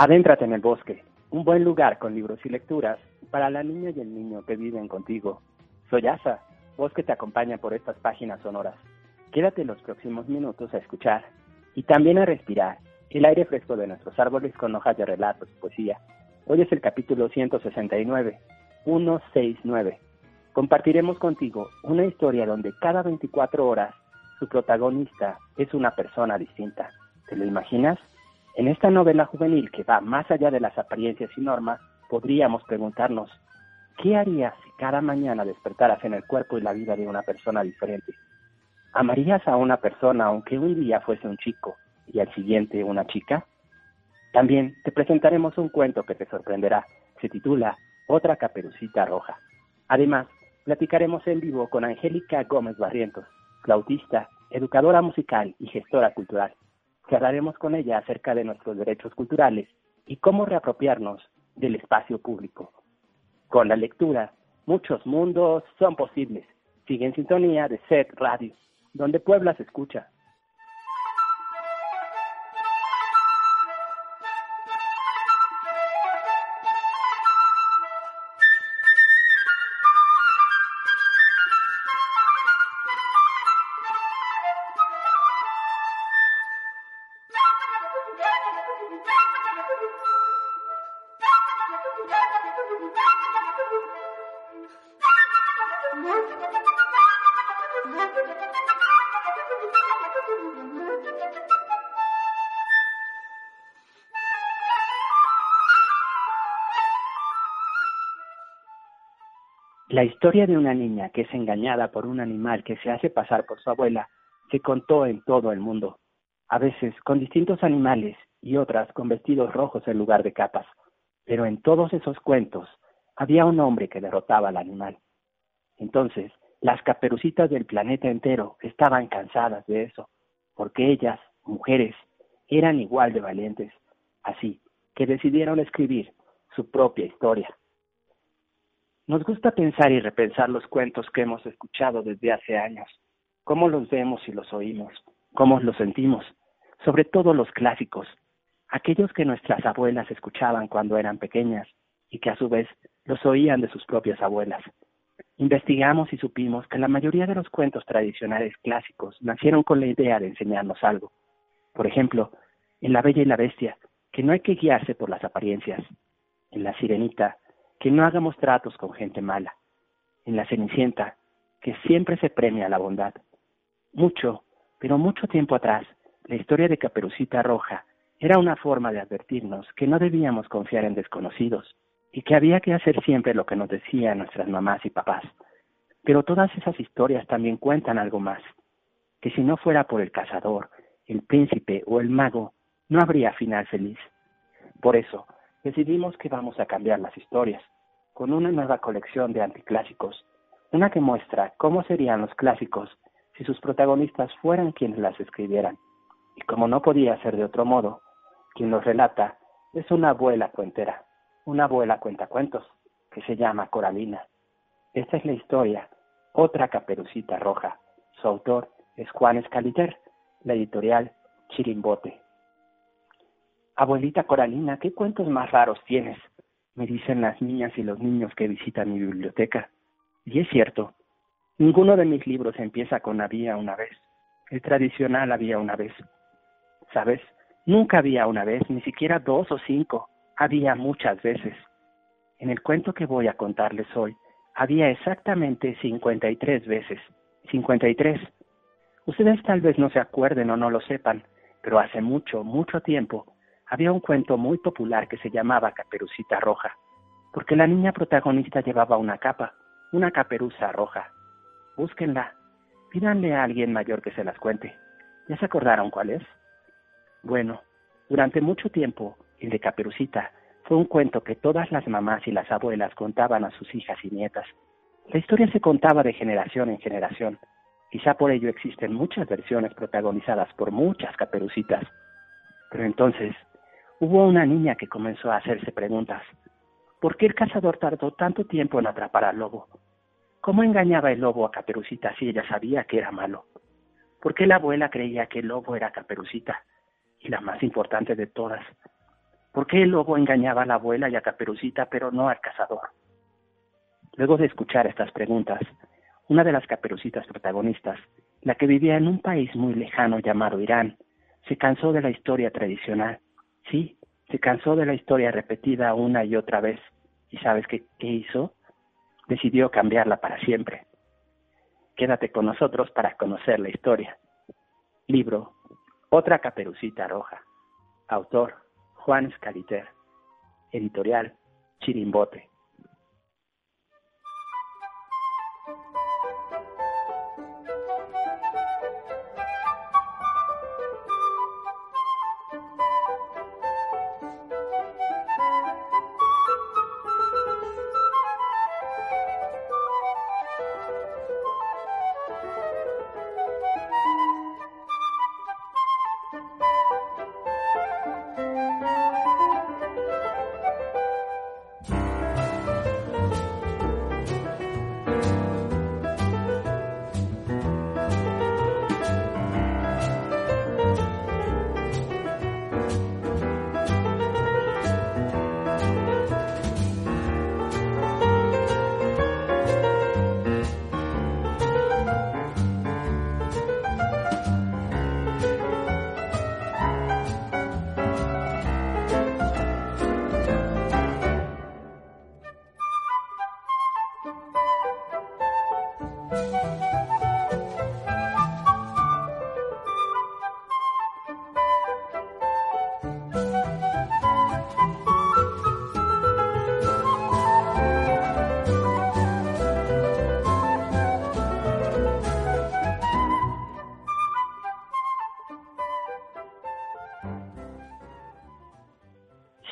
Adéntrate en el bosque, un buen lugar con libros y lecturas para la niña y el niño que viven contigo. Soy Asa, voz te acompaña por estas páginas sonoras. Quédate los próximos minutos a escuchar y también a respirar el aire fresco de nuestros árboles con hojas de relatos y poesía. Hoy es el capítulo 169, 169. Compartiremos contigo una historia donde cada 24 horas su protagonista es una persona distinta. ¿Te lo imaginas? En esta novela juvenil que va más allá de las apariencias y normas, podríamos preguntarnos, ¿qué harías si cada mañana despertaras en el cuerpo y la vida de una persona diferente? ¿Amarías a una persona aunque un día fuese un chico y al siguiente una chica? También te presentaremos un cuento que te sorprenderá. Se titula Otra caperucita roja. Además, platicaremos en vivo con Angélica Gómez Barrientos, flautista, educadora musical y gestora cultural hablaremos con ella acerca de nuestros derechos culturales y cómo reapropiarnos del espacio público. Con la lectura, muchos mundos son posibles. Sigue en sintonía de SET Radio, donde Puebla se escucha. La historia de una niña que es engañada por un animal que se hace pasar por su abuela se contó en todo el mundo, a veces con distintos animales y otras con vestidos rojos en lugar de capas, pero en todos esos cuentos había un hombre que derrotaba al animal. Entonces, las caperucitas del planeta entero estaban cansadas de eso, porque ellas, mujeres, eran igual de valientes, así que decidieron escribir su propia historia. Nos gusta pensar y repensar los cuentos que hemos escuchado desde hace años, cómo los vemos y los oímos, cómo los sentimos, sobre todo los clásicos, aquellos que nuestras abuelas escuchaban cuando eran pequeñas y que a su vez los oían de sus propias abuelas. Investigamos y supimos que la mayoría de los cuentos tradicionales clásicos nacieron con la idea de enseñarnos algo. Por ejemplo, en La Bella y la Bestia, que no hay que guiarse por las apariencias. En La Sirenita, que no hagamos tratos con gente mala. En La Cenicienta, que siempre se premia la bondad. Mucho, pero mucho tiempo atrás, la historia de Caperucita Roja era una forma de advertirnos que no debíamos confiar en desconocidos y que había que hacer siempre lo que nos decían nuestras mamás y papás. Pero todas esas historias también cuentan algo más, que si no fuera por el cazador, el príncipe o el mago, no habría final feliz. Por eso, decidimos que vamos a cambiar las historias, con una nueva colección de anticlásicos, una que muestra cómo serían los clásicos si sus protagonistas fueran quienes las escribieran. Y como no podía ser de otro modo, quien los relata es una abuela cuentera, una abuela cuentacuentos, que se llama Coralina. Esta es la historia, otra caperucita roja. Su autor es Juan Escaliter, la editorial Chirimbote. Abuelita Coralina, ¿qué cuentos más raros tienes? Me dicen las niñas y los niños que visitan mi biblioteca. Y es cierto, ninguno de mis libros empieza con había una vez. El tradicional había una vez. ¿Sabes? Nunca había una vez, ni siquiera dos o cinco. Había muchas veces. En el cuento que voy a contarles hoy, había exactamente 53 veces. 53. Ustedes tal vez no se acuerden o no lo sepan, pero hace mucho, mucho tiempo, había un cuento muy popular que se llamaba Caperucita Roja, porque la niña protagonista llevaba una capa, una caperuza roja. Búsquenla, pídanle a alguien mayor que se las cuente. ¿Ya se acordaron cuál es? Bueno, durante mucho tiempo, el de Caperucita fue un cuento que todas las mamás y las abuelas contaban a sus hijas y nietas. La historia se contaba de generación en generación. Quizá por ello existen muchas versiones protagonizadas por muchas caperucitas. Pero entonces hubo una niña que comenzó a hacerse preguntas. ¿Por qué el cazador tardó tanto tiempo en atrapar al lobo? ¿Cómo engañaba el lobo a Caperucita si ella sabía que era malo? ¿Por qué la abuela creía que el lobo era Caperucita? y la más importante de todas. ¿Por qué el lobo engañaba a la abuela y a Caperucita, pero no al cazador? Luego de escuchar estas preguntas, una de las caperucitas protagonistas, la que vivía en un país muy lejano llamado Irán, se cansó de la historia tradicional. Sí, se cansó de la historia repetida una y otra vez. ¿Y sabes qué, hizo? Decidió cambiarla para siempre. Quédate con nosotros para conocer la historia. Libro otra caperucita roja. Autor Juan Scaliter. Editorial Chirimbote.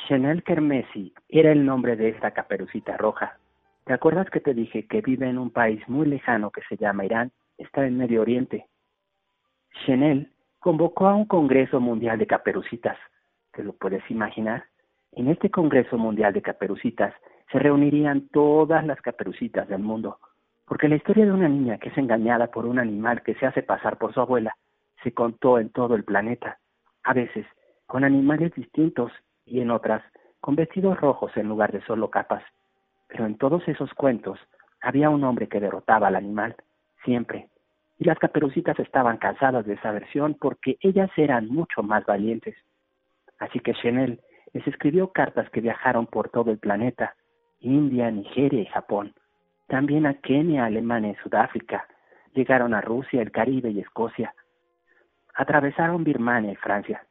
Chanel Kermesi era el nombre de esta caperucita roja. ¿Te acuerdas que te dije que vive en un país muy lejano que se llama Irán? Está en Medio Oriente. Chanel convocó a un Congreso Mundial de Caperucitas. ¿Te lo puedes imaginar? En este Congreso Mundial de Caperucitas se reunirían todas las caperucitas del mundo, porque la historia de una niña que es engañada por un animal que se hace pasar por su abuela se contó en todo el planeta, a veces con animales distintos y en otras con vestidos rojos en lugar de solo capas. Pero en todos esos cuentos había un hombre que derrotaba al animal, siempre. Y las caperucitas estaban cansadas de esa versión porque ellas eran mucho más valientes. Así que Chanel les escribió cartas que viajaron por todo el planeta, India, Nigeria y Japón, también a Kenia, Alemania y Sudáfrica, llegaron a Rusia, el Caribe y Escocia, atravesaron Birmania y Francia.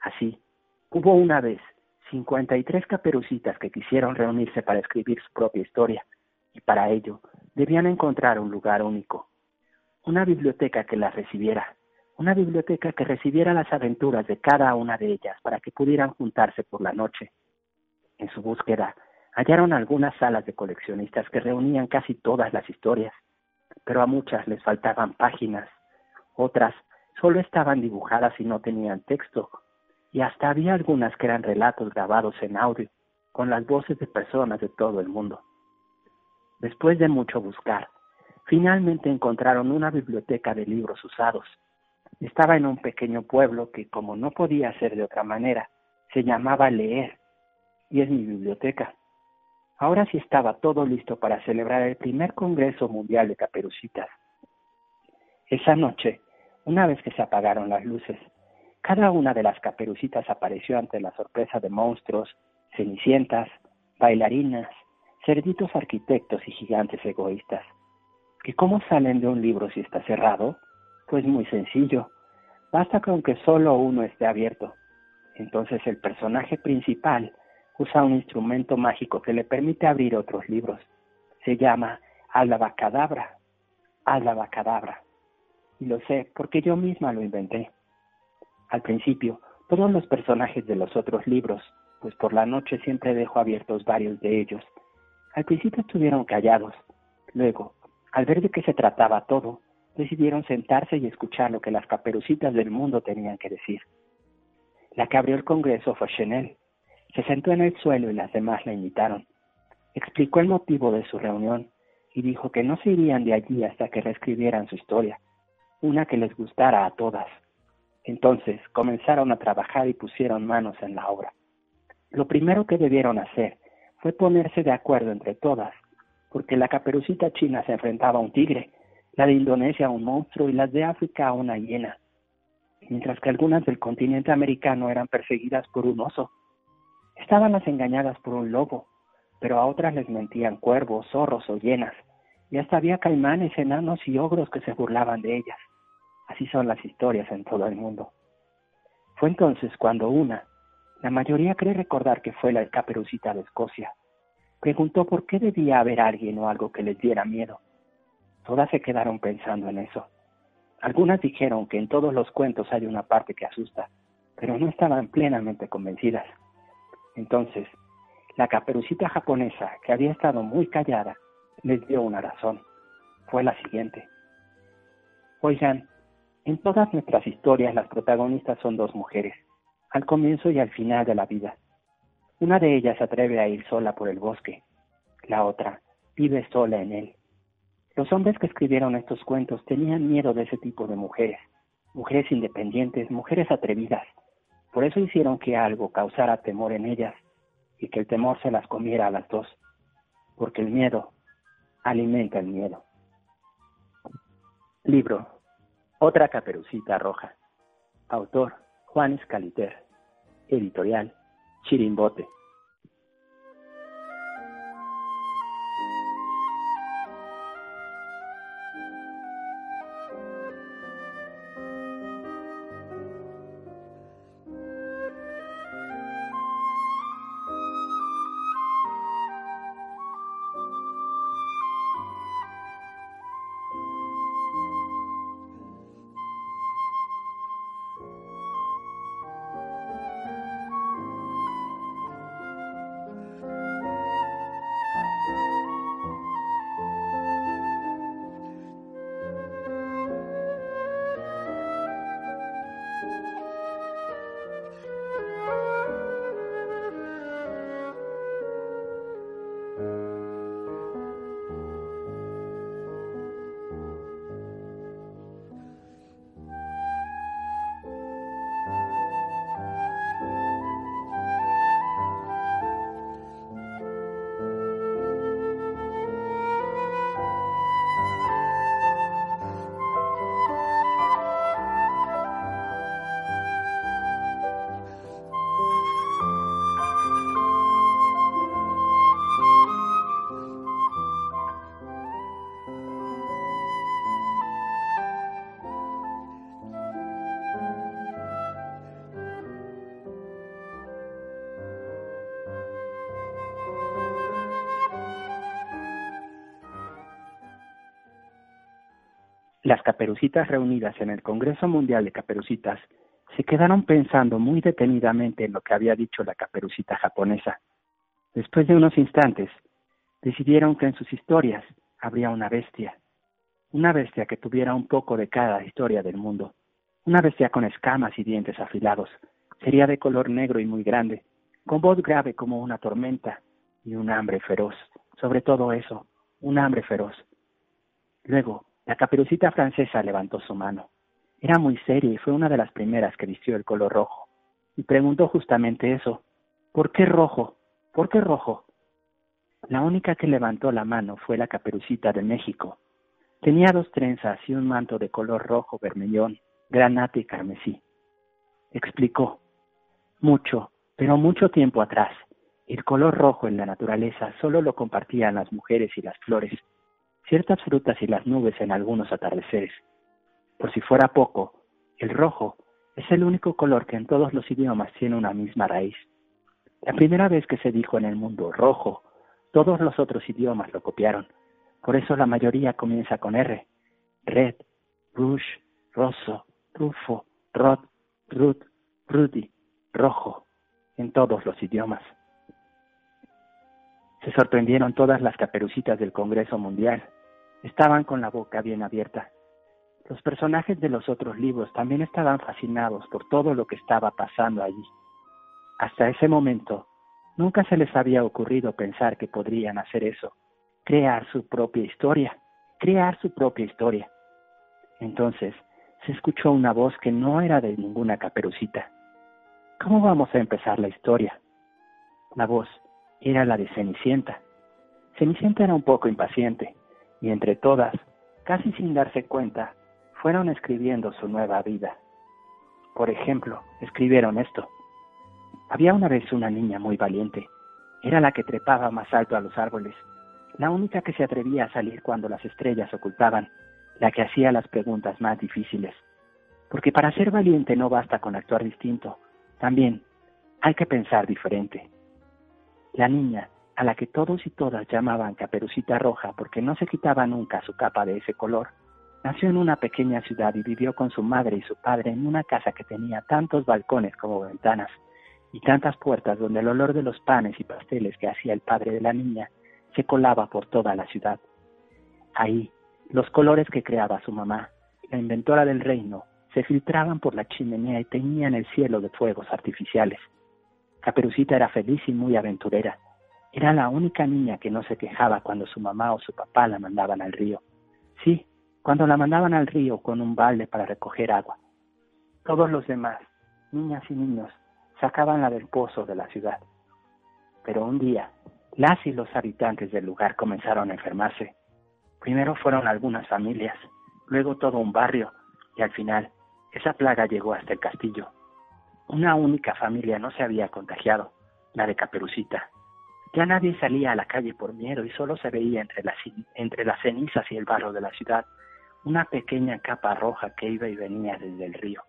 Así, hubo una vez 53 caperucitas que quisieron reunirse para escribir su propia historia, y para ello debían encontrar un lugar único, una biblioteca que las recibiera, una biblioteca que recibiera las aventuras de cada una de ellas para que pudieran juntarse por la noche. En su búsqueda, hallaron algunas salas de coleccionistas que reunían casi todas las historias, pero a muchas les faltaban páginas, otras solo estaban dibujadas y no tenían texto, y hasta había algunas que eran relatos grabados en audio, con las voces de personas de todo el mundo. Después de mucho buscar, finalmente encontraron una biblioteca de libros usados. Estaba en un pequeño pueblo que, como no podía ser de otra manera, se llamaba Leer, y es mi biblioteca. Ahora sí estaba todo listo para celebrar el primer Congreso Mundial de Caperucitas. Esa noche, una vez que se apagaron las luces, cada una de las caperucitas apareció ante la sorpresa de monstruos, cenicientas, bailarinas, cerditos arquitectos y gigantes egoístas. ¿Que cómo salen de un libro si está cerrado? Pues muy sencillo. Basta con que solo uno esté abierto. Entonces el personaje principal usa un instrumento mágico que le permite abrir otros libros. Se llama Alabacadabra. Alabacadabra. Y lo sé porque yo misma lo inventé. Al principio, todos los personajes de los otros libros, pues por la noche siempre dejo abiertos varios de ellos, al principio estuvieron callados. Luego, al ver de qué se trataba todo, decidieron sentarse y escuchar lo que las caperucitas del mundo tenían que decir. La que abrió el congreso fue Chanel. Se sentó en el suelo y las demás la imitaron. Explicó el motivo de su reunión y dijo que no se irían de allí hasta que reescribieran su historia, una que les gustara a todas. Entonces comenzaron a trabajar y pusieron manos en la obra. Lo primero que debieron hacer fue ponerse de acuerdo entre todas, porque la caperucita china se enfrentaba a un tigre, la de Indonesia a un monstruo y las de África a una hiena, mientras que algunas del continente americano eran perseguidas por un oso. Estaban las engañadas por un lobo, pero a otras les mentían cuervos, zorros o hienas, y hasta había caimanes, enanos y ogros que se burlaban de ellas. Así son las historias en todo el mundo. Fue entonces cuando una, la mayoría cree recordar que fue la caperucita de Escocia, preguntó por qué debía haber alguien o algo que les diera miedo. Todas se quedaron pensando en eso. Algunas dijeron que en todos los cuentos hay una parte que asusta, pero no estaban plenamente convencidas. Entonces, la caperucita japonesa, que había estado muy callada, les dio una razón. Fue la siguiente. Oigan, en todas nuestras historias las protagonistas son dos mujeres, al comienzo y al final de la vida. Una de ellas se atreve a ir sola por el bosque, la otra vive sola en él. Los hombres que escribieron estos cuentos tenían miedo de ese tipo de mujeres, mujeres independientes, mujeres atrevidas. Por eso hicieron que algo causara temor en ellas y que el temor se las comiera a las dos, porque el miedo alimenta el miedo. Libro otra caperucita roja. Autor Juan Escaliter. Editorial Chirimbote. Las caperucitas reunidas en el Congreso Mundial de Caperucitas se quedaron pensando muy detenidamente en lo que había dicho la caperucita japonesa. Después de unos instantes, decidieron que en sus historias habría una bestia, una bestia que tuviera un poco de cada historia del mundo, una bestia con escamas y dientes afilados, sería de color negro y muy grande, con voz grave como una tormenta y un hambre feroz, sobre todo eso, un hambre feroz. Luego, la caperucita francesa levantó su mano. Era muy seria y fue una de las primeras que vistió el color rojo. Y preguntó justamente eso. ¿Por qué rojo? ¿Por qué rojo? La única que levantó la mano fue la caperucita de México. Tenía dos trenzas y un manto de color rojo vermellón, granate y carmesí. Explicó. Mucho, pero mucho tiempo atrás, el color rojo en la naturaleza solo lo compartían las mujeres y las flores, ciertas frutas y las nubes en algunos atardeceres. Por si fuera poco, el rojo es el único color que en todos los idiomas tiene una misma raíz. La primera vez que se dijo en el mundo rojo, todos los otros idiomas lo copiaron. Por eso la mayoría comienza con R. Red, rouge, rosso, rufo, rod, rut, rudy, rojo, en todos los idiomas. Se sorprendieron todas las caperucitas del Congreso Mundial. Estaban con la boca bien abierta. Los personajes de los otros libros también estaban fascinados por todo lo que estaba pasando allí. Hasta ese momento, nunca se les había ocurrido pensar que podrían hacer eso, crear su propia historia, crear su propia historia. Entonces, se escuchó una voz que no era de ninguna caperucita. ¿Cómo vamos a empezar la historia? La voz era la de Cenicienta. Cenicienta era un poco impaciente, y entre todas, casi sin darse cuenta, fueron escribiendo su nueva vida. Por ejemplo, escribieron esto. Había una vez una niña muy valiente. Era la que trepaba más alto a los árboles, la única que se atrevía a salir cuando las estrellas ocultaban, la que hacía las preguntas más difíciles. Porque para ser valiente no basta con actuar distinto, también hay que pensar diferente. La niña, a la que todos y todas llamaban Caperucita Roja porque no se quitaba nunca su capa de ese color, nació en una pequeña ciudad y vivió con su madre y su padre en una casa que tenía tantos balcones como ventanas y tantas puertas donde el olor de los panes y pasteles que hacía el padre de la niña se colaba por toda la ciudad. Ahí, los colores que creaba su mamá, la inventora del reino, se filtraban por la chimenea y teñían el cielo de fuegos artificiales. Caperucita era feliz y muy aventurera. Era la única niña que no se quejaba cuando su mamá o su papá la mandaban al río. Sí, cuando la mandaban al río con un balde para recoger agua. Todos los demás, niñas y niños, sacaban la del pozo de la ciudad. Pero un día, las y los habitantes del lugar comenzaron a enfermarse. Primero fueron algunas familias, luego todo un barrio, y al final esa plaga llegó hasta el castillo. Una única familia no se había contagiado, la de Caperucita. Ya nadie salía a la calle por miedo y solo se veía entre las, entre las cenizas y el barro de la ciudad una pequeña capa roja que iba y venía desde el río.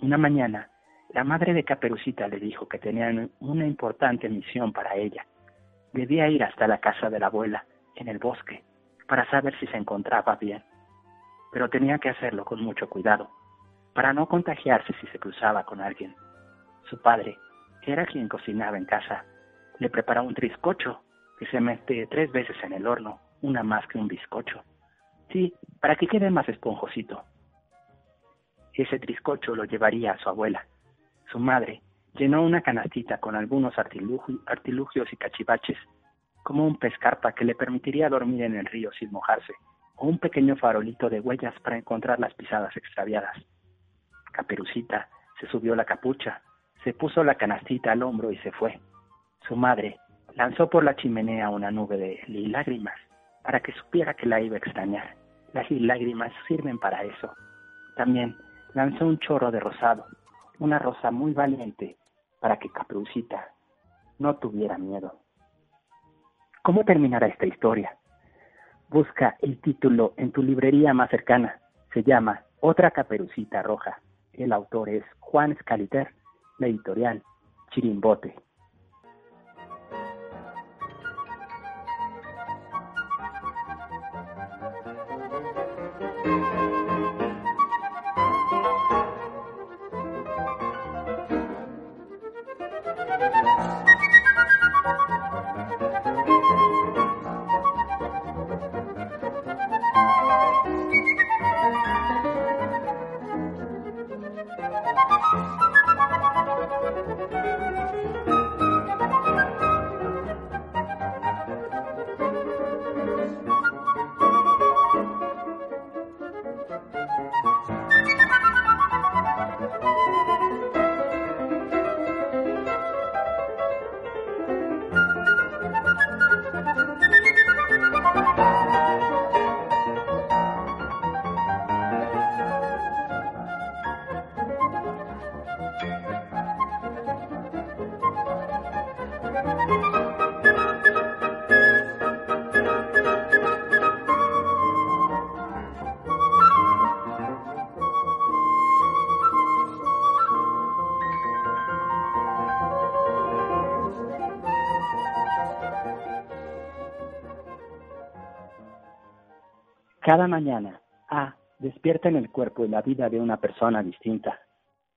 Una mañana, la madre de Caperucita le dijo que tenían una importante misión para ella. Debía ir hasta la casa de la abuela, en el bosque, para saber si se encontraba bien. Pero tenía que hacerlo con mucho cuidado, para no contagiarse si se cruzaba con alguien. Su padre, que era quien cocinaba en casa, le preparó un triscocho que se mete tres veces en el horno, una más que un bizcocho. Sí, para que quede más esponjosito. Ese triscocho lo llevaría a su abuela. Su madre llenó una canastita con algunos artilugios y cachivaches, como un pescarpa que le permitiría dormir en el río sin mojarse, o un pequeño farolito de huellas para encontrar las pisadas extraviadas. Caperucita se subió la capucha, se puso la canastita al hombro y se fue. Su madre lanzó por la chimenea una nube de lágrimas para que supiera que la iba a extrañar. Las lágrimas sirven para eso. También lanzó un chorro de rosado, una rosa muy valiente, para que Caperucita no tuviera miedo. ¿Cómo terminará esta historia? Busca el título en tu librería más cercana. Se llama Otra Caperucita Roja. El autor es Juan Scaliter, la editorial Chirimbote. Cada mañana, A despierta en el cuerpo y la vida de una persona distinta.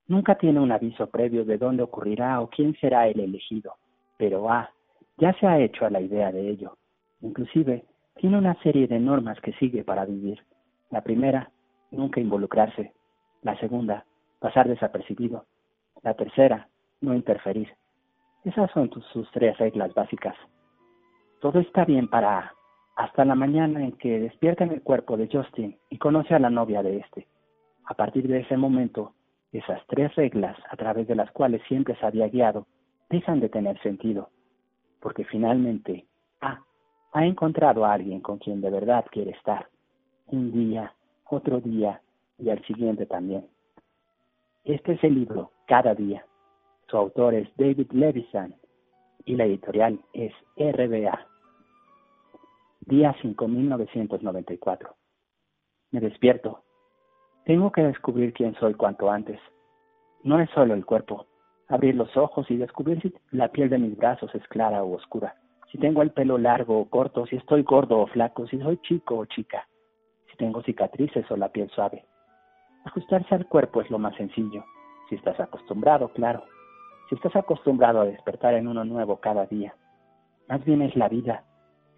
Nunca tiene un aviso previo de dónde ocurrirá o quién será el elegido, pero A ya se ha hecho a la idea de ello. Inclusive, tiene una serie de normas que sigue para vivir. La primera, nunca involucrarse. La segunda, pasar desapercibido. La tercera, no interferir. Esas son sus tres reglas básicas. Todo está bien para A, hasta la mañana en que despierta en el cuerpo de Justin y conoce a la novia de este. A partir de ese momento, esas tres reglas a través de las cuales siempre se había guiado dejan de tener sentido, porque finalmente A ha encontrado a alguien con quien de verdad quiere estar, un día, otro día y al siguiente también. Este es el libro Cada día. Su autor es David Levison y la editorial es RBA. Día 5994. Me despierto. Tengo que descubrir quién soy cuanto antes. No es solo el cuerpo. Abrir los ojos y descubrir si la piel de mis brazos es clara o oscura. Si tengo el pelo largo o corto, si estoy gordo o flaco, si soy chico o chica. Si tengo cicatrices o la piel suave. Ajustarse al cuerpo es lo más sencillo. Si estás acostumbrado, claro. Si estás acostumbrado a despertar en uno nuevo cada día. Más bien es la vida,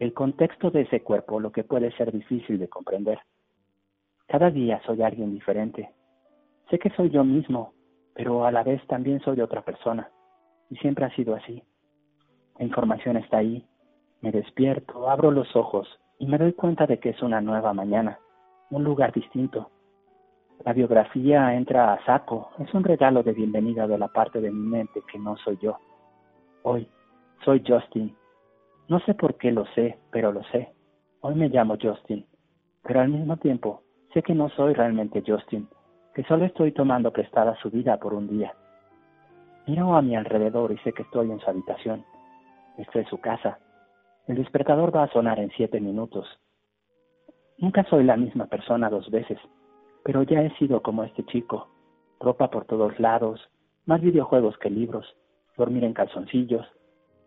el contexto de ese cuerpo lo que puede ser difícil de comprender. Cada día soy alguien diferente. Sé que soy yo mismo, pero a la vez también soy otra persona. Y siempre ha sido así. La información está ahí. Me despierto, abro los ojos y me doy cuenta de que es una nueva mañana, un lugar distinto. La biografía entra a saco, es un regalo de bienvenida de la parte de mi mente que no soy yo. Hoy soy Justin, no sé por qué lo sé, pero lo sé. Hoy me llamo Justin, pero al mismo tiempo sé que no soy realmente Justin, que solo estoy tomando prestada su vida por un día. Miro a mi alrededor y sé que estoy en su habitación. Estoy en su casa. El despertador va a sonar en siete minutos. Nunca soy la misma persona dos veces, pero ya he sido como este chico. Ropa por todos lados, más videojuegos que libros, dormir en calzoncillos.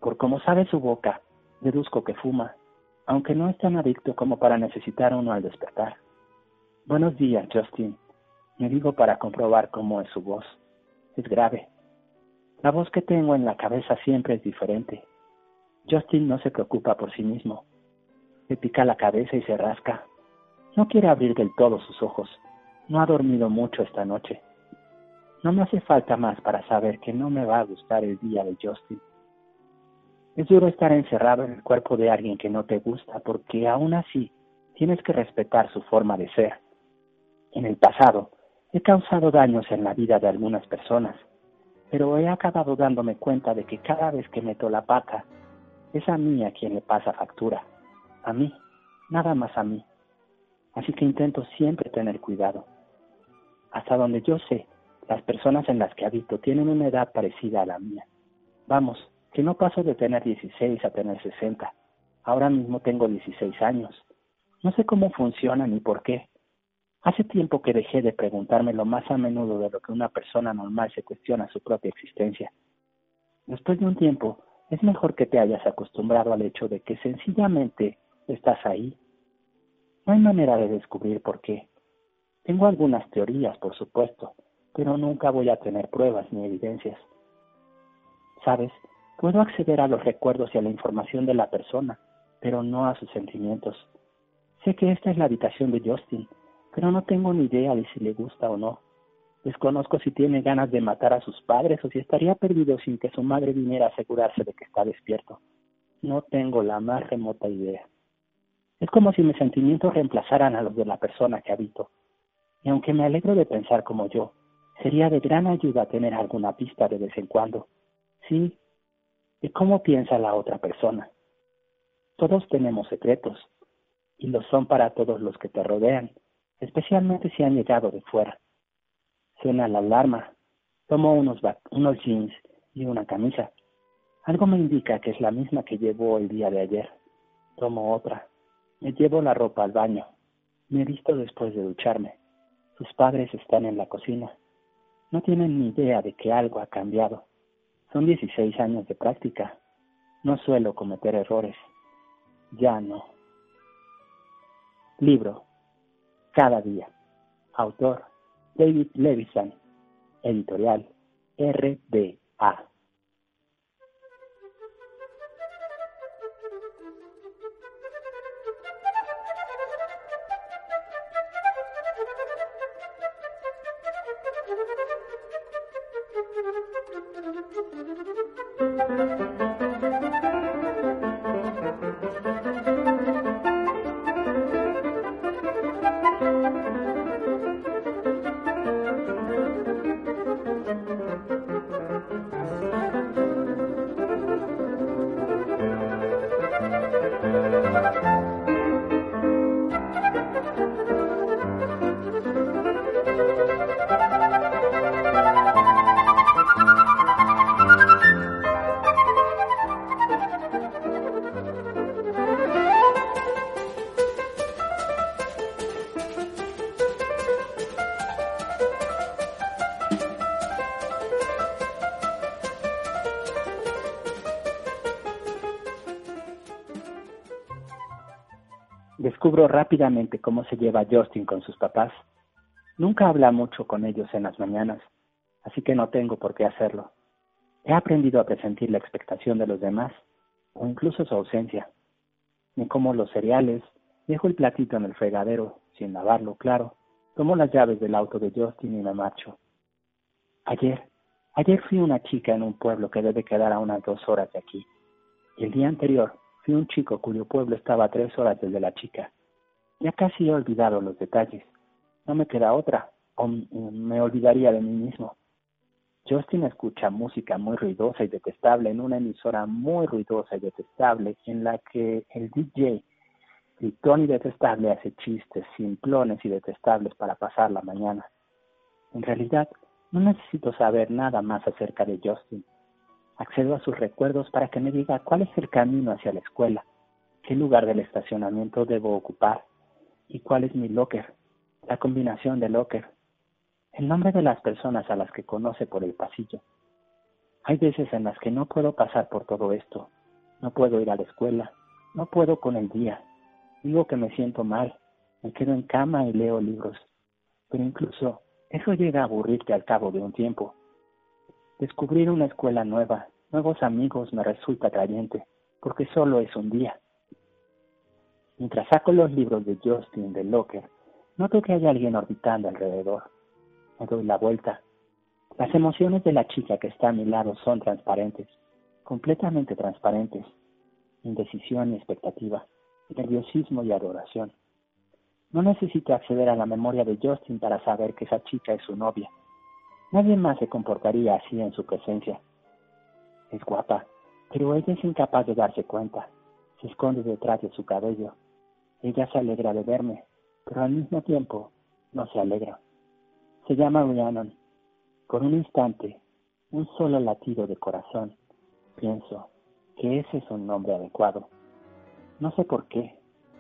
Por como sabe su boca, Deduzco que fuma, aunque no es tan adicto como para necesitar uno al despertar. Buenos días, Justin. Me digo para comprobar cómo es su voz. Es grave. La voz que tengo en la cabeza siempre es diferente. Justin no se preocupa por sí mismo. Le pica la cabeza y se rasca. No quiere abrir del todo sus ojos. No ha dormido mucho esta noche. No me hace falta más para saber que no me va a gustar el día de Justin. Es duro estar encerrado en el cuerpo de alguien que no te gusta porque aún así tienes que respetar su forma de ser. En el pasado he causado daños en la vida de algunas personas, pero he acabado dándome cuenta de que cada vez que meto la pata es a mí a quien le pasa factura. A mí, nada más a mí. Así que intento siempre tener cuidado. Hasta donde yo sé, las personas en las que habito tienen una edad parecida a la mía. Vamos, que no paso de tener 16 a tener 60. Ahora mismo tengo 16 años. No sé cómo funciona ni por qué. Hace tiempo que dejé de preguntármelo más a menudo de lo que una persona normal se cuestiona su propia existencia. Después de un tiempo, es mejor que te hayas acostumbrado al hecho de que sencillamente estás ahí. No hay manera de descubrir por qué. Tengo algunas teorías, por supuesto, pero nunca voy a tener pruebas ni evidencias. Sabes, Puedo acceder a los recuerdos y a la información de la persona, pero no a sus sentimientos. Sé que esta es la habitación de Justin, pero no tengo ni idea de si le gusta o no. Desconozco si tiene ganas de matar a sus padres o si estaría perdido sin que su madre viniera a asegurarse de que está despierto. No tengo la más remota idea. Es como si mis sentimientos reemplazaran a los de la persona que habito. Y aunque me alegro de pensar como yo, sería de gran ayuda tener alguna pista de vez en cuando. Sí, de cómo piensa la otra persona. Todos tenemos secretos, y lo son para todos los que te rodean, especialmente si han llegado de fuera. Suena la alarma. Tomo unos, unos jeans y una camisa. Algo me indica que es la misma que llevo el día de ayer. Tomo otra. Me llevo la ropa al baño. Me he visto después de ducharme. Sus padres están en la cocina. No tienen ni idea de que algo ha cambiado. Son 16 años de práctica. No suelo cometer errores. Ya no. Libro. Cada día. Autor. David Levison, editorial RBA. Descubro rápidamente cómo se lleva Justin con sus papás. Nunca habla mucho con ellos en las mañanas, así que no tengo por qué hacerlo. He aprendido a presentir la expectación de los demás, o incluso su ausencia. Me como los cereales, dejo el platito en el fregadero, sin lavarlo, claro, tomo las llaves del auto de Justin y me marcho. Ayer, ayer fui una chica en un pueblo que debe quedar a unas dos horas de aquí. Y el día anterior Fui un chico cuyo pueblo estaba a tres horas desde la chica. Ya casi he olvidado los detalles. No me queda otra, o me olvidaría de mí mismo. Justin escucha música muy ruidosa y detestable en una emisora muy ruidosa y detestable en la que el DJ gritón y detestable hace chistes simplones y detestables para pasar la mañana. En realidad, no necesito saber nada más acerca de Justin. Accedo a sus recuerdos para que me diga cuál es el camino hacia la escuela, qué lugar del estacionamiento debo ocupar y cuál es mi locker, la combinación de locker, el nombre de las personas a las que conoce por el pasillo. Hay veces en las que no puedo pasar por todo esto, no puedo ir a la escuela, no puedo con el día, digo que me siento mal, me quedo en cama y leo libros, pero incluso eso llega a aburrirte al cabo de un tiempo Descubrir una escuela nueva, nuevos amigos me resulta atrayente, porque solo es un día. Mientras saco los libros de Justin de Locker, noto que hay alguien orbitando alrededor. Me doy la vuelta. Las emociones de la chica que está a mi lado son transparentes, completamente transparentes. Indecisión y expectativa, nerviosismo y adoración. No necesito acceder a la memoria de Justin para saber que esa chica es su novia Nadie más se comportaría así en su presencia. Es guapa, pero ella es incapaz de darse cuenta. Se esconde detrás de su cabello. Ella se alegra de verme, pero al mismo tiempo no se alegra. Se llama Rhiannon. Por un instante, un solo latido de corazón, pienso que ese es un nombre adecuado. No sé por qué,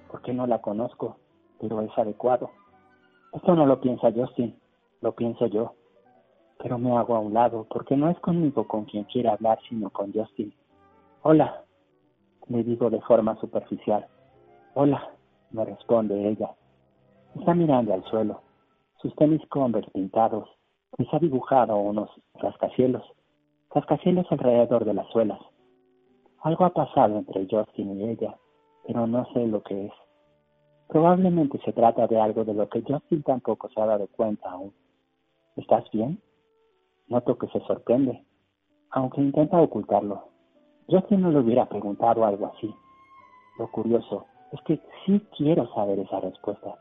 porque no la conozco, pero es adecuado. Esto no lo piensa Justin, lo pienso yo pero me hago a un lado porque no es conmigo con quien quiere hablar, sino con Justin. Hola, le digo de forma superficial. Hola, me responde ella. Está mirando al suelo. Sus tenis Converse pintados. Les ha dibujado unos rascacielos. Rascacielos alrededor de las suelas. Algo ha pasado entre Justin y ella, pero no sé lo que es. Probablemente se trata de algo de lo que Justin tampoco se ha dado cuenta aún. ¿Estás bien? Noto que se sorprende, aunque intenta ocultarlo. Justin no le hubiera preguntado algo así. Lo curioso es que sí quiero saber esa respuesta.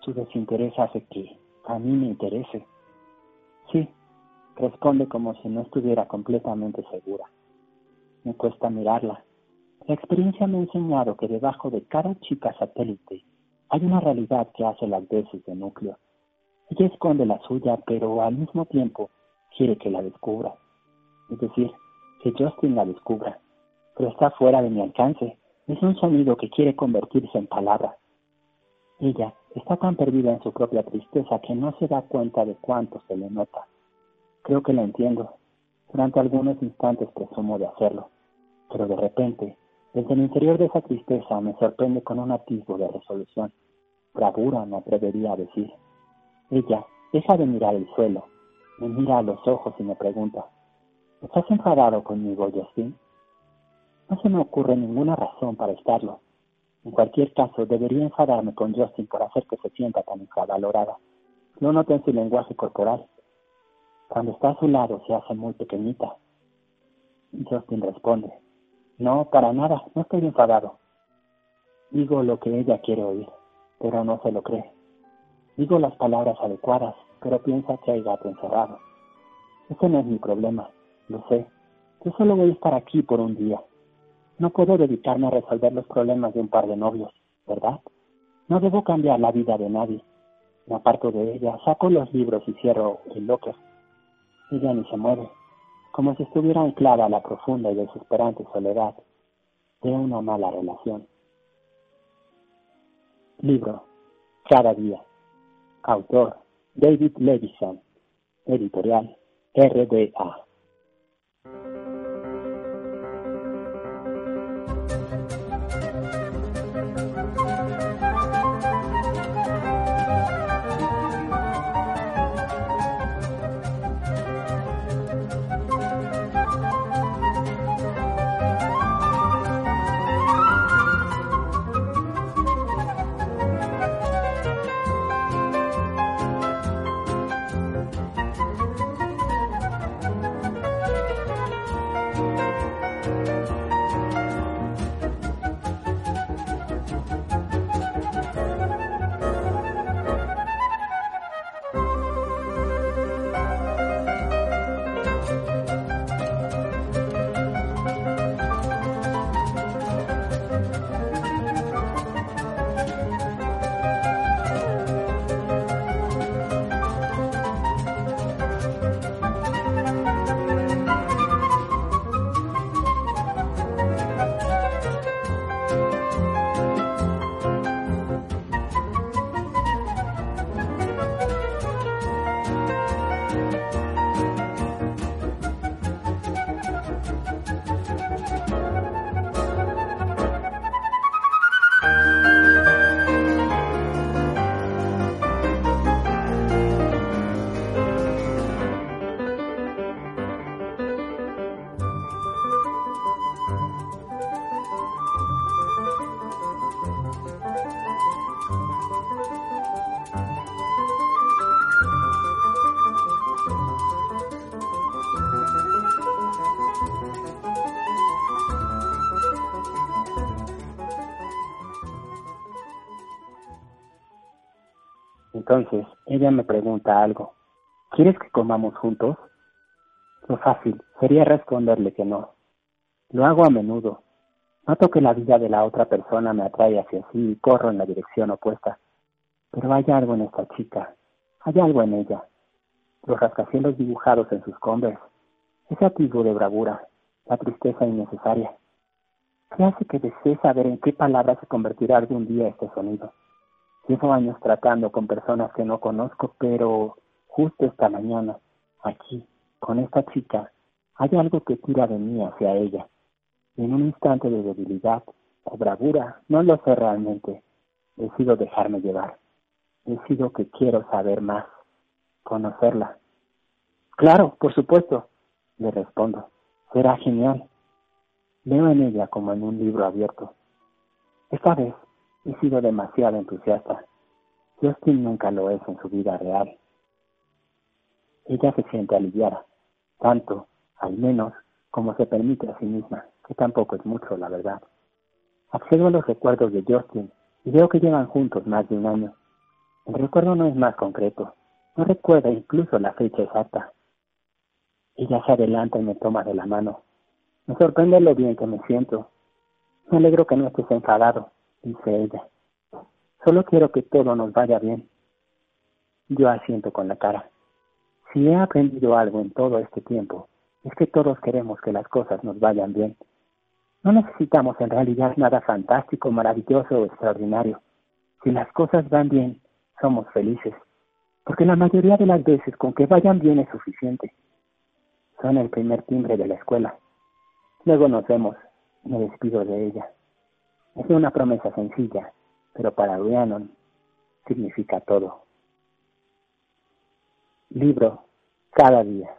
Su desinterés hace que a mí me interese. Sí, responde como si no estuviera completamente segura. Me cuesta mirarla. La experiencia me ha enseñado que debajo de cada chica satélite hay una realidad que hace las veces de núcleo. Ella esconde la suya, pero al mismo tiempo quiere que la descubra. Es decir, que Justin la descubra. Pero está fuera de mi alcance. Es un sonido que quiere convertirse en palabra. Ella está tan perdida en su propia tristeza que no se da cuenta de cuánto se le nota. Creo que la entiendo. Durante algunos instantes presumo de hacerlo. Pero de repente, desde el interior de esa tristeza me sorprende con un atisbo de resolución. Bravura, me atrevería a decir. Ella deja de mirar el suelo, me mira a los ojos y me pregunta, ¿estás enfadado conmigo, Justin? No se me ocurre ninguna razón para estarlo. En cualquier caso, debería enfadarme con Justin por hacer que se sienta tan infravalorada. Lo noto en su lenguaje corporal. Cuando está a su lado se hace muy pequeñita. Justin responde, no, para nada, no estoy enfadado. Digo lo que ella quiere oír, pero no se lo cree. Digo las palabras adecuadas, pero piensa que hay gato encerrado. Ese no es mi problema, lo sé. Yo solo voy a estar aquí por un día. No puedo dedicarme a resolver los problemas de un par de novios, ¿verdad? No debo cambiar la vida de nadie. Me aparto de ella, saco los libros y cierro el locker. Ella ni se mueve, como si estuviera anclada a la profunda y desesperante soledad de una mala relación. Libro. Cada día. Autor. David Levison. Editorial. RDA. Entonces, ella me pregunta algo. ¿Quieres que comamos juntos? Lo fácil sería responderle que no. Lo hago a menudo. Noto que la vida de la otra persona me atrae hacia sí y corro en la dirección opuesta. Pero hay algo en esta chica. Hay algo en ella. Los rascacielos dibujados en sus converse. Ese atisbo de bravura. La tristeza innecesaria. ¿Qué hace que desee saber en qué palabra se convertirá algún día este sonido? Llevo años tratando con personas que no conozco, pero justo esta mañana, aquí, con esta chica, hay algo que tira de mí hacia ella. En un instante de debilidad o bravura, no lo sé realmente, decido dejarme llevar. Decido que quiero saber más, conocerla. Claro, por supuesto, le respondo. Será genial. Leo en ella como en un libro abierto. Esta vez he sido demasiado entusiasta. Justin nunca lo es en su vida real. Ella se siente aliviada, tanto, al menos, como se permite a sí misma, que tampoco es mucho, la verdad. Observo los recuerdos de Justin y veo que llevan juntos más de un año. El recuerdo no es más concreto, no recuerda incluso la fecha exacta. Ella se adelanta y me toma de la mano. Me sorprende lo bien que me siento. Me alegro que no estés enfadado, dice ella. Solo quiero que todo nos vaya bien. Yo asiento con la cara. Si he aprendido algo en todo este tiempo, es que todos queremos que las cosas nos vayan bien. No necesitamos en realidad nada fantástico, maravilloso o extraordinario. Si las cosas van bien, somos felices, porque la mayoría de las veces con que vayan bien es suficiente. Son el primer timbre de la escuela. Luego nos vemos, me despido de ella. Es una promesa sencilla, pero para Rhiannon significa todo. Libro Cada día.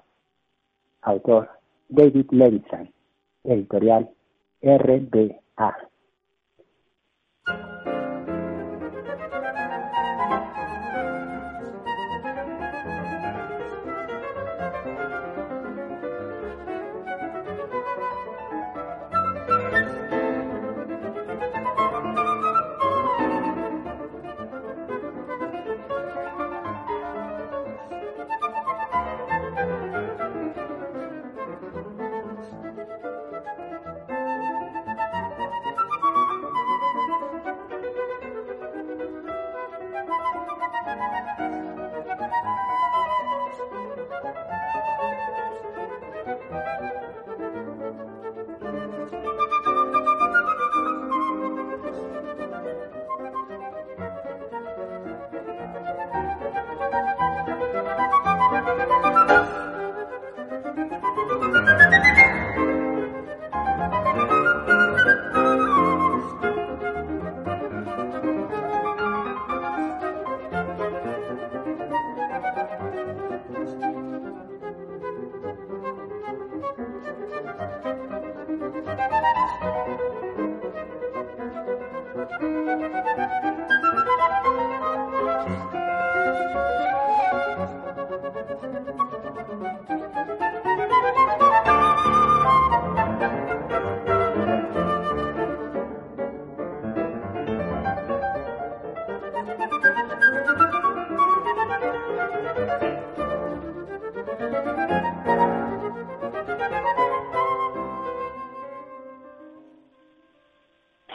Autor David Levison. Editorial RBA.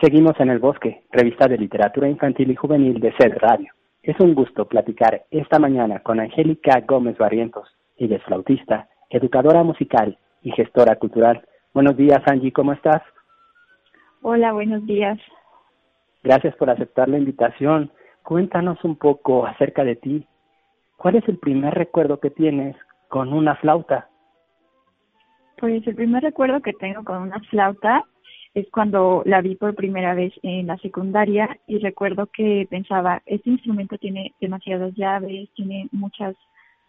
Seguimos en el bosque, revista de literatura infantil y juvenil de SED Radio. Es un gusto platicar esta mañana con Angélica Gómez Barrientos. Ella es flautista, educadora musical y gestora cultural. Buenos días, Angie, ¿cómo estás? Hola, buenos días. Gracias por aceptar la invitación. Cuéntanos un poco acerca de ti. ¿Cuál es el primer recuerdo que tienes con una flauta? Pues el primer recuerdo que tengo con una flauta es cuando la vi por primera vez en la secundaria y recuerdo que pensaba, este instrumento tiene demasiadas llaves, tiene muchas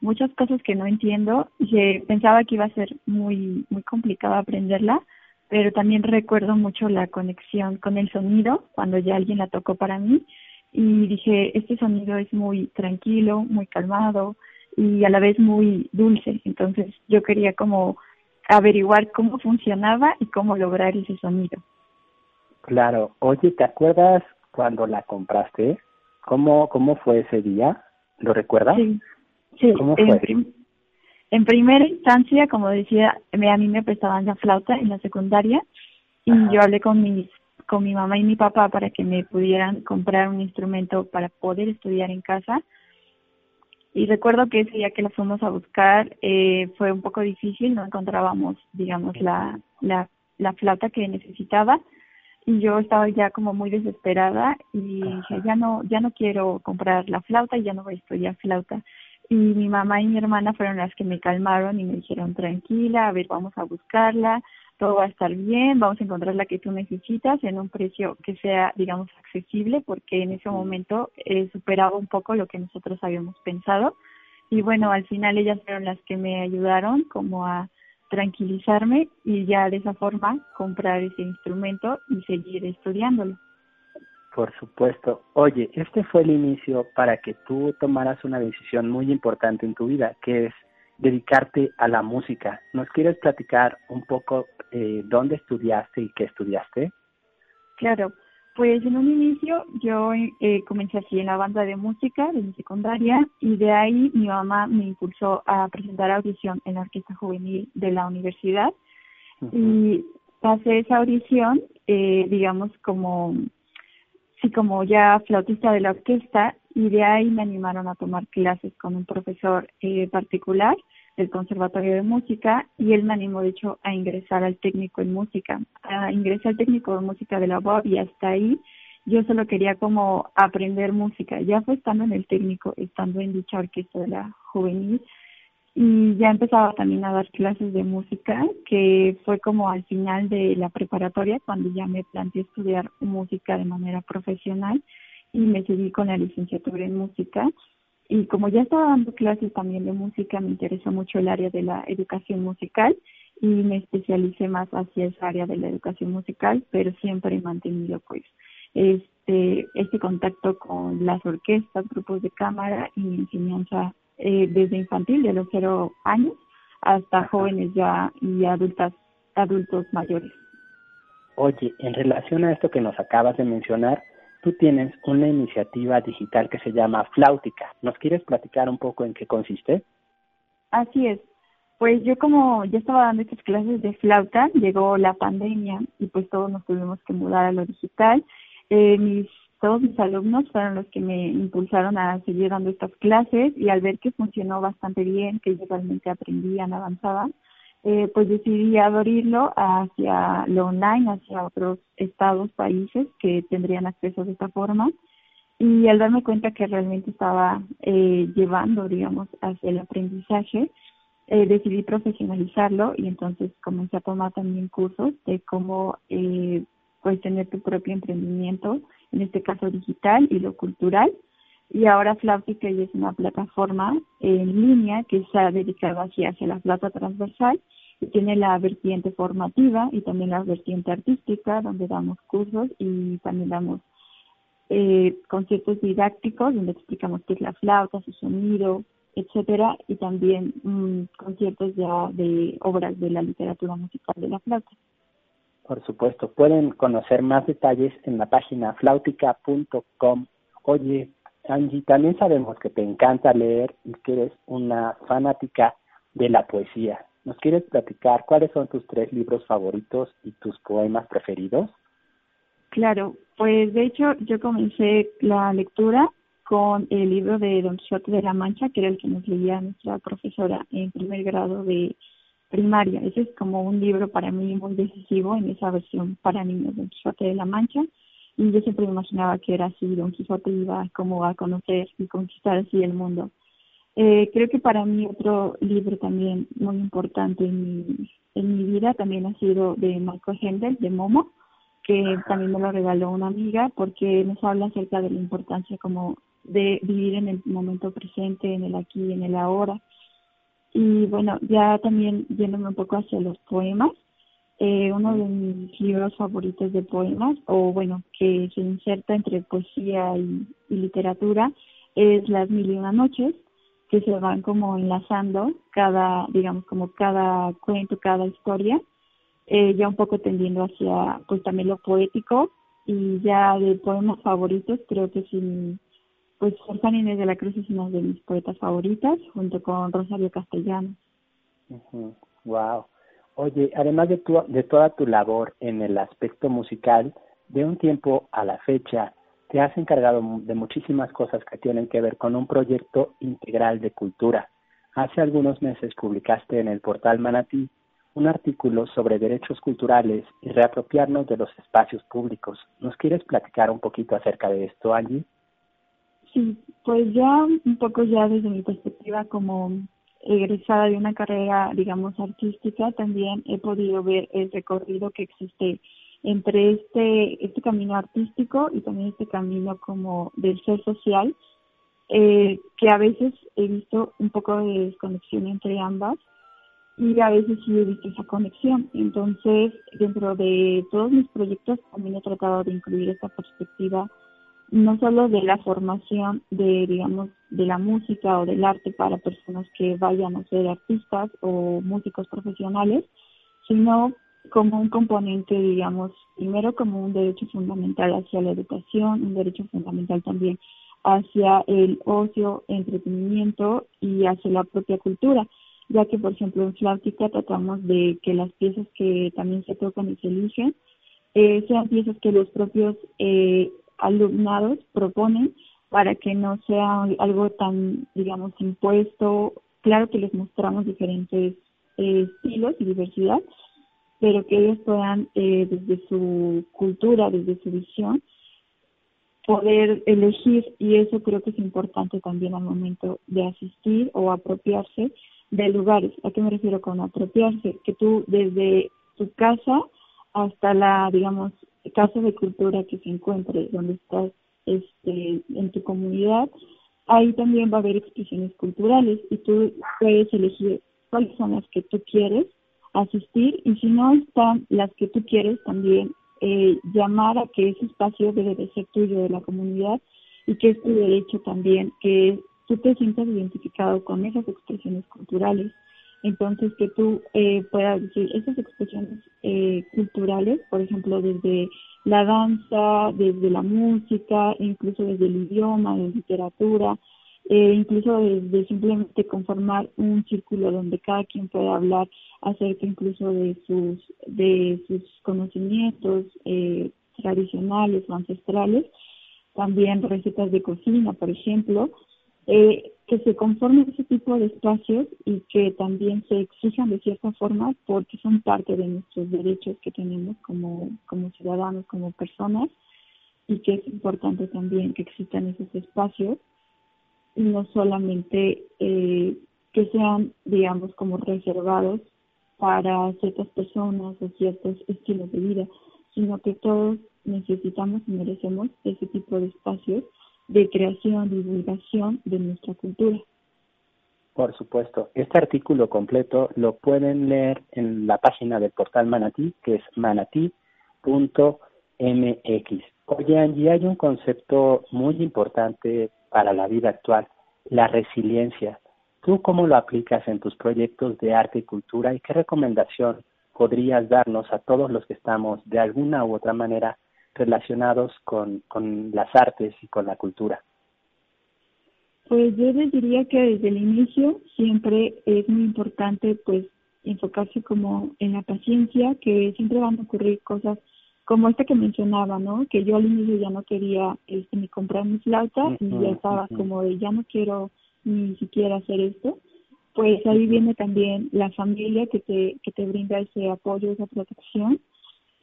muchas cosas que no entiendo y pensaba que iba a ser muy muy complicado aprenderla, pero también recuerdo mucho la conexión con el sonido cuando ya alguien la tocó para mí y dije, este sonido es muy tranquilo, muy calmado y a la vez muy dulce, entonces yo quería como averiguar cómo funcionaba y cómo lograr ese sonido. Claro. Oye, ¿te acuerdas cuando la compraste? ¿Cómo, cómo fue ese día? ¿Lo recuerdas? Sí. sí. ¿Cómo fue? En, primera instancia, como decía, me, a mí me prestaban la flauta en la secundaria y yo hablé con mis con mi mamá y mi papá para que me pudieran comprar un instrumento para poder estudiar en casa y recuerdo que ese día que la fuimos a buscar eh, fue un poco difícil, no encontrábamos, digamos, la, la, la flauta que necesitaba. Y yo estaba ya como muy desesperada y dije, ya no, ya no quiero comprar la flauta y ya no voy a estudiar flauta. Y mi mamá y mi hermana fueron las que me calmaron y me dijeron, tranquila, a ver, vamos a buscarla, todo va a estar bien, vamos a encontrar la que tú necesitas en un precio que sea, digamos, accesible, porque en ese momento eh, superaba un poco lo que nosotros habíamos pensado. Y bueno, al final ellas fueron las que me ayudaron como a, tranquilizarme y ya de esa forma comprar ese instrumento y seguir estudiándolo. Por supuesto. Oye, este fue el inicio para que tú tomaras una decisión muy importante en tu vida, que es dedicarte a la música. ¿Nos quieres platicar un poco eh, dónde estudiaste y qué estudiaste? Claro, pues en un inicio yo eh, comencé así en la banda de música de mi secundaria y de ahí mi mamá me impulsó a presentar audición en la orquesta juvenil de la universidad y pasé esa audición, eh, digamos como, sí, como ya flautista de la orquesta y de ahí me animaron a tomar clases con un profesor eh, particular del Conservatorio de Música y él me animó de hecho a ingresar al técnico en música, a ingresar al técnico de música de la UAB y hasta ahí yo solo quería como aprender música, ya fue estando en el técnico, estando en dicha orquesta de la juvenil y ya empezaba también a dar clases de música, que fue como al final de la preparatoria cuando ya me planteé estudiar música de manera profesional y me seguí con la licenciatura en música. Y como ya estaba dando clases también de música, me interesó mucho el área de la educación musical y me especialicé más hacia esa área de la educación musical, pero siempre he mantenido pues este este contacto con las orquestas, grupos de cámara y mi enseñanza eh, desde infantil, de los cero años, hasta jóvenes ya y adultas adultos mayores. Oye, en relación a esto que nos acabas de mencionar, tú tienes una iniciativa digital que se llama Flautica. ¿Nos quieres platicar un poco en qué consiste? Así es. Pues yo como ya estaba dando estas clases de flauta, llegó la pandemia y pues todos nos tuvimos que mudar a lo digital. Eh, mis todos mis alumnos fueron los que me impulsaron a seguir dando estas clases y al ver que funcionó bastante bien, que ellos realmente aprendían, avanzaban, eh, pues decidí abrirlo hacia lo online, hacia otros estados, países que tendrían acceso de esta forma. Y al darme cuenta que realmente estaba eh, llevando, digamos, hacia el aprendizaje, eh, decidí profesionalizarlo y entonces comencé a tomar también cursos de cómo eh, pues tener tu propio emprendimiento, en este caso digital y lo cultural. Y ahora Flautica es una plataforma en línea que se ha dedicado hacia la plata transversal tiene la vertiente formativa y también la vertiente artística, donde damos cursos y también damos eh, conciertos didácticos, donde explicamos qué es la flauta, su sonido, etcétera, y también mm, conciertos ya de obras de la literatura musical de la flauta. Por supuesto, pueden conocer más detalles en la página flautica.com. Oye, Angie, también sabemos que te encanta leer y que eres una fanática de la poesía. ¿Nos quieres platicar cuáles son tus tres libros favoritos y tus poemas preferidos? Claro, pues de hecho yo comencé la lectura con el libro de Don Quijote de la Mancha, que era el que nos leía nuestra profesora en primer grado de primaria. Ese es como un libro para mí muy decisivo en esa versión para niños, Don Quijote de la Mancha. Y yo siempre me imaginaba que era así, Don Quijote iba como a conocer y conquistar así el mundo. Eh, creo que para mí otro libro también muy importante en mi, en mi vida también ha sido de Michael Hendel, de Momo, que también me lo regaló una amiga porque nos habla acerca de la importancia como de vivir en el momento presente, en el aquí, en el ahora. Y bueno, ya también yéndome un poco hacia los poemas, eh, uno de mis libros favoritos de poemas, o bueno, que se inserta entre poesía y, literatura, es Las Mil y Una Noches, que se van como enlazando cada, digamos, como cada cuento, cada historia, eh, ya un poco tendiendo hacia, pues también lo poético, y ya de poemas favoritos, creo que sí, pues Jorge Inés de la Cruz es una de mis poetas favoritas, junto con Rosario Castellano. Wow. Oye, además de, tu, de toda tu labor en el aspecto musical, de un tiempo a la fecha, te has encargado de muchísimas cosas que tienen que ver con un proyecto integral de cultura. Hace algunos meses publicaste en el portal Manatí un artículo sobre derechos culturales y reapropiarnos de los espacios públicos. ¿Nos quieres platicar un poquito acerca de esto, Angie? Sí, pues ya un poco ya desde mi perspectiva como egresada de una carrera, digamos, artística, también he podido ver el recorrido que existe entre este, este camino artístico y también este camino como del ser social, eh, que a veces he visto un poco de desconexión entre ambas. y a veces sí he visto esa conexión. Entonces, dentro de todos mis proyectos también he tratado de incluir esta perspectiva no solo de la formación de, digamos, de la música o del arte para personas que vayan a ser artistas o músicos profesionales, sino como un componente, digamos, primero como un derecho fundamental hacia la educación, un derecho fundamental también hacia el ocio, entretenimiento y hacia la propia cultura, ya que, por ejemplo, en Flautica tratamos de que las piezas que también se tocan y se eligen eh, sean piezas que los propios eh, alumnados proponen para que no sea algo tan, digamos, impuesto. Claro que les mostramos diferentes eh, estilos y diversidad, pero que ellos puedan, eh, desde su cultura, desde su visión, poder elegir y eso creo que es importante también al momento de asistir o apropiarse de lugares. ¿A qué me refiero con apropiarse? Que tú desde tu casa hasta la, digamos, casa de cultura que se encuentre donde estás este, en tu comunidad, ahí también va a haber expresiones culturales y tú puedes elegir cuáles son las que tú quieres asistir y si no están las que tú quieres también eh, llamar a que ese espacio debe de ser tuyo de la comunidad y que es tu derecho también que tú te sientas identificado con esas expresiones culturales entonces, que tú eh, puedas decir esas expresiones eh, culturales, por ejemplo, desde la danza, desde la música, incluso desde el idioma, la literatura, eh, incluso desde simplemente conformar un círculo donde cada quien pueda hablar acerca incluso de sus, de sus conocimientos eh, tradicionales o ancestrales, también recetas de cocina, por ejemplo, eh, que se conformen ese tipo de espacios y que también se exijan de cierta forma porque son parte de nuestros derechos que tenemos como, como ciudadanos, como personas y que es importante también que existan esos espacios y no solamente eh, que sean, digamos, como reservados para ciertas personas o ciertos estilos de vida, sino que todos necesitamos y merecemos ese tipo de espacios de creación, divulgación de nuestra cultura. Por supuesto. Este artículo completo lo pueden leer en la página del portal Manatí, que es manatí.mx. Oye, Angie, hay un concepto muy importante para la vida actual, la resiliencia. ¿Tú cómo lo aplicas en tus proyectos de arte y cultura y qué recomendación podrías darnos a todos los que estamos de alguna u otra manera relacionados con, con las artes y con la cultura? Pues yo les diría que desde el inicio siempre es muy importante pues enfocarse como en la paciencia, que siempre van a ocurrir cosas como esta que mencionaba, ¿no? Que yo al inicio ya no quería este, ni comprar mi flauta y ya estaba como de ya no quiero ni siquiera hacer esto. Pues ahí viene también la familia que te, que te brinda ese apoyo, esa protección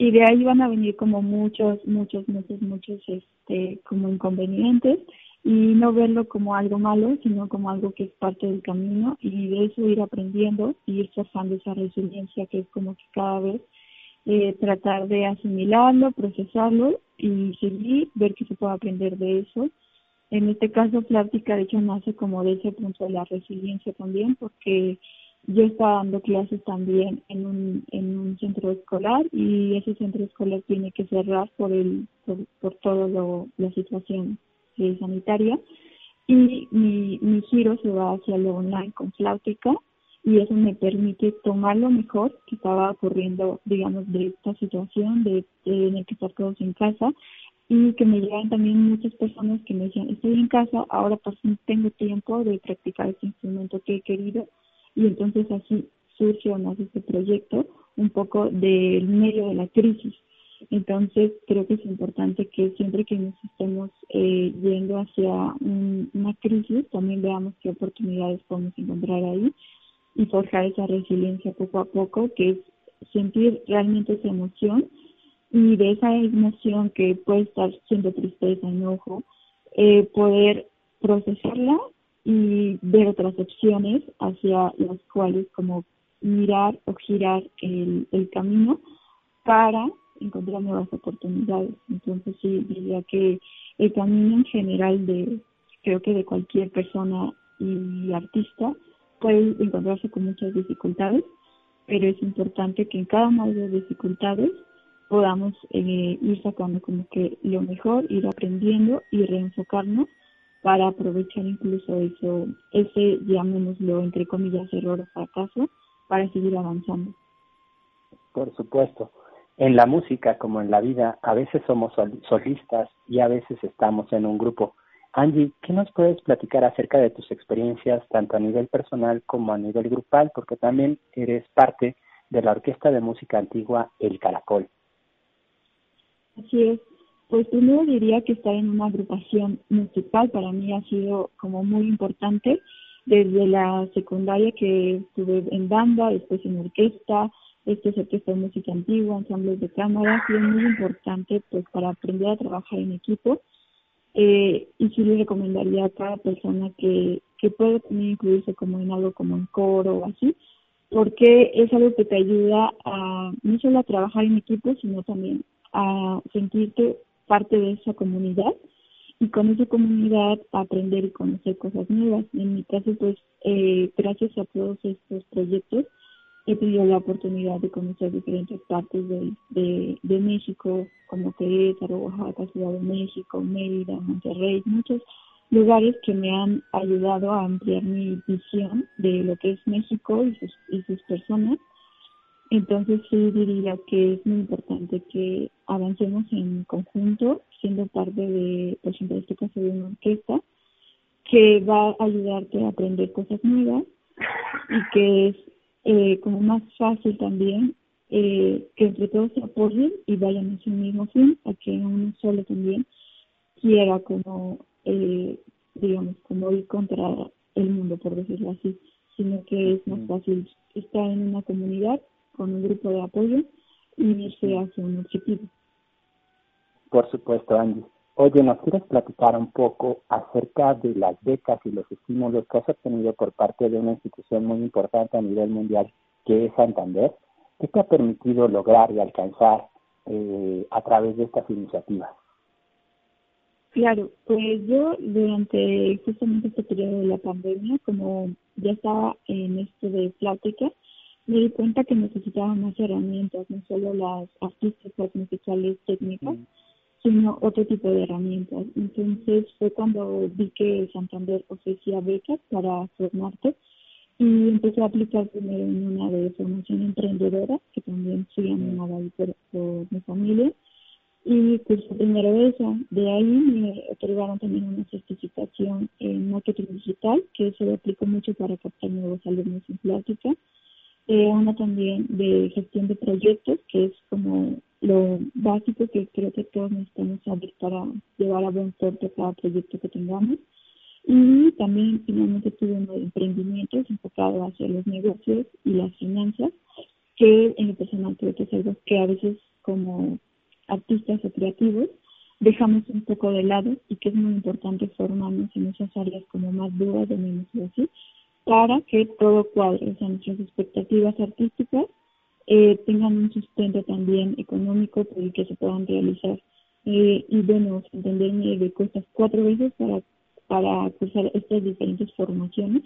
y de ahí van a venir como muchos, muchos, muchos, muchos, este, como inconvenientes y no verlo como algo malo, sino como algo que es parte del camino y de eso ir aprendiendo y ir trazando esa resiliencia que es como que cada vez eh, tratar de asimilarlo, procesarlo y seguir, ver que se puede aprender de eso. En este caso, plática de hecho nace como de ese punto de la resiliencia también, porque yo estaba dando clases también en un, en un centro escolar y ese centro escolar tiene que cerrar por el por, por todo lo, la situación eh, sanitaria. Y mi, mi giro se va hacia lo online con Flautica y eso me permite tomar lo mejor que estaba ocurriendo, digamos, de esta situación de, de tener que estar todos en casa y que me llegan también muchas personas que me decían, estoy en casa, ahora por fin tengo tiempo de practicar este instrumento que he querido y entonces así surge o nace este proyecto un poco del medio de la crisis. Entonces creo que es importante que siempre que nos estemos eh, yendo hacia una crisis también veamos qué oportunidades podemos encontrar ahí y forjar esa resiliencia poco a poco, que es sentir realmente esa emoción y de esa emoción que puede estar siendo tristeza, enojo, eh, poder procesarla y ver otras opciones hacia las cuales como mirar o girar el, el camino para encontrar nuevas oportunidades. Entonces sí diría que el camino en general de creo que de cualquier persona y artista puede encontrarse con muchas dificultades, pero es importante que en cada una de las dificultades podamos eh, ir sacando como que lo mejor, ir aprendiendo y reenfocarnos para aprovechar incluso eso, ese, llamémoslo entre comillas, error o fracaso, para seguir avanzando. Por supuesto. En la música, como en la vida, a veces somos solistas y a veces estamos en un grupo. Angie, ¿qué nos puedes platicar acerca de tus experiencias, tanto a nivel personal como a nivel grupal? Porque también eres parte de la Orquesta de Música Antigua El Caracol. Así es. Pues primero diría que estar en una agrupación musical para mí ha sido como muy importante. Desde la secundaria que estuve en banda, después en orquesta, es orquesta de música antigua, ensambles de cámara, ha sido muy importante pues para aprender a trabajar en equipo. Eh, y sí le recomendaría a cada persona que, que puede también incluirse como en algo como en coro o así, porque es algo que te ayuda a no solo a trabajar en equipo, sino también a sentirte parte de esa comunidad y con esa comunidad aprender y conocer cosas nuevas. En mi caso, pues, eh, gracias a todos estos proyectos, he tenido la oportunidad de conocer diferentes partes de, de, México, como Querétaro, Oaxaca, Ciudad de México, Mérida, Monterrey, muchos lugares que me han ayudado a ampliar mi visión de lo que es México y sus, y sus personas entonces sí diría que es muy importante que avancemos en conjunto, siendo parte de, por ejemplo, en este caso de una orquesta, que va a ayudarte a aprender cosas nuevas y que es eh, como más fácil también eh, que entre todos se apoyen y vayan a su mismo fin, a que uno solo también quiera como, eh, digamos, como ir contra el mundo, por decirlo así, sino que es más fácil estar en una comunidad con un grupo de apoyo y irse hacia un objetivo. Por supuesto, Angie. Oye, ¿nos quieres platicar un poco acerca de las becas y los estímulos que has obtenido por parte de una institución muy importante a nivel mundial, que es Santander? ¿Qué te ha permitido lograr y alcanzar eh, a través de estas iniciativas? Claro, pues yo durante justamente este periodo de la pandemia, como ya estaba en esto de plática, me di cuenta que necesitaba más herramientas, no solo las artísticas, musicales, técnicas, mm. sino otro tipo de herramientas. Entonces fue cuando vi que Santander ofrecía becas para formarte y empecé a aplicar primero en una de formación emprendedora, que también fui animada ahí por, por mi familia, y cursé primero esa. De ahí me otorgaron también una certificación en marketing digital, que se lo aplico mucho para captar nuevos alumnos en plática eh, una también de gestión de proyectos, que es como lo básico que creo que todos necesitamos saber para llevar a buen puerto cada proyecto que tengamos. Y también finalmente tuve uno de emprendimientos enfocado hacia los negocios y las finanzas, que en lo personal creo que es algo que a veces como artistas o creativos dejamos un poco de lado y que es muy importante formarnos en esas áreas como más duras, de menos así, para que todo cuadre, o sea, nuestras expectativas artísticas eh, tengan un sustento también económico por el que se puedan realizar. Eh, y bueno, entenderme de cosas cuatro veces para, para cursar estas diferentes formaciones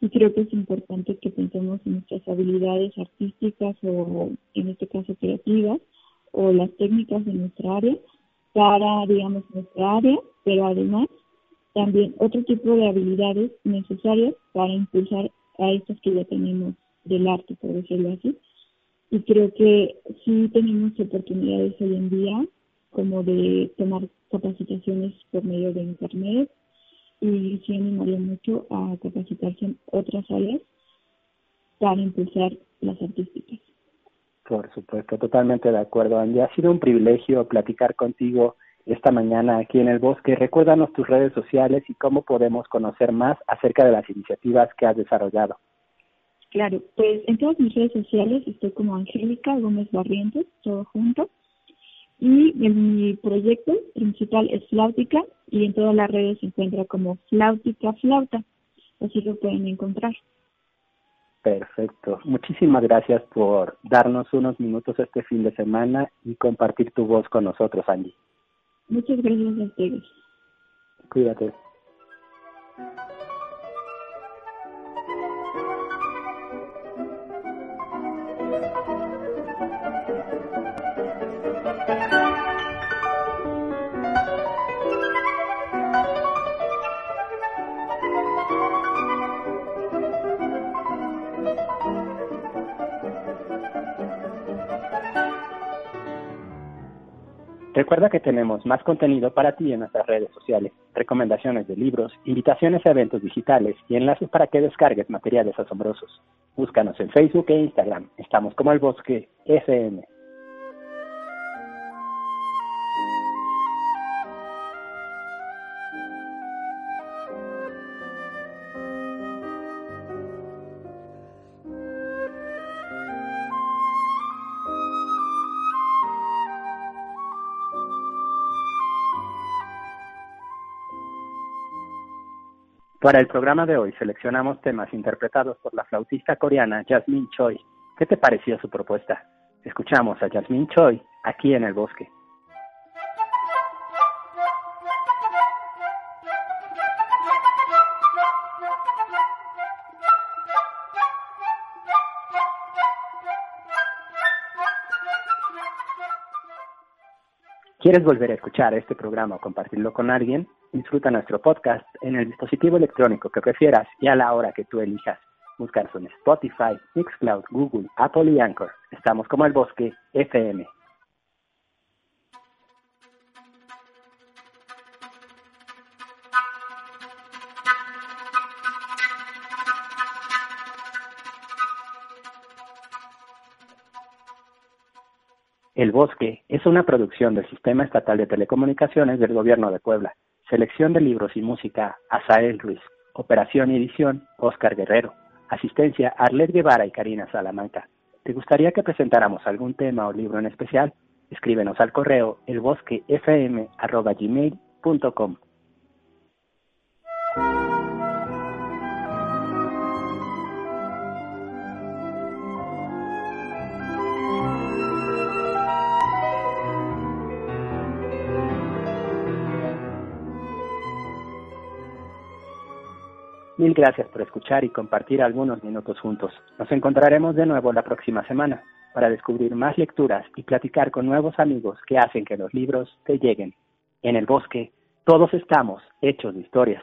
y creo que es importante que pensemos en nuestras habilidades artísticas o en este caso creativas o las técnicas de nuestra área para, digamos, nuestra área, pero además también otro tipo de habilidades necesarias para impulsar a estas que ya tenemos del arte, por decirlo así. Y creo que sí tenemos oportunidades hoy en día como de tomar capacitaciones por medio de Internet y sí animaría mucho a capacitarse en otras áreas para impulsar las artísticas. Por supuesto, totalmente de acuerdo, Andy. Ha sido un privilegio platicar contigo esta mañana aquí en el bosque. Recuérdanos tus redes sociales y cómo podemos conocer más acerca de las iniciativas que has desarrollado. Claro, pues en todas mis redes sociales estoy como Angélica Gómez Barrientos, todo junto. Y en mi proyecto principal es Flautica y en todas las redes se encuentra como Flautica Flauta. Así lo pueden encontrar. Perfecto. Muchísimas gracias por darnos unos minutos este fin de semana y compartir tu voz con nosotros, Angie. Muchas gracias a ustedes. Cuídate. Recuerda que tenemos más contenido para ti en nuestras redes sociales, recomendaciones de libros, invitaciones a eventos digitales y enlaces para que descargues materiales asombrosos. Búscanos en Facebook e Instagram. Estamos como el Bosque FM. Para el programa de hoy seleccionamos temas interpretados por la flautista coreana Jasmine Choi. ¿Qué te pareció su propuesta? Escuchamos a Jasmine Choi aquí en el bosque. ¿Quieres volver a escuchar este programa o compartirlo con alguien? Disfruta nuestro podcast en el dispositivo electrónico que prefieras y a la hora que tú elijas. Búscanos en Spotify, Mixcloud, Google, Apple y Anchor. Estamos como el bosque FM. El Bosque es una producción del Sistema Estatal de Telecomunicaciones del Gobierno de Puebla. Selección de libros y música, Asael Ruiz. Operación y edición, Oscar Guerrero. Asistencia, Arlet Guevara y Karina Salamanca. ¿Te gustaría que presentáramos algún tema o libro en especial? Escríbenos al correo elbosquefm.gmail.com. Mil gracias por escuchar y compartir algunos minutos juntos. Nos encontraremos de nuevo la próxima semana para descubrir más lecturas y platicar con nuevos amigos que hacen que los libros te lleguen. En el bosque, todos estamos hechos de historias.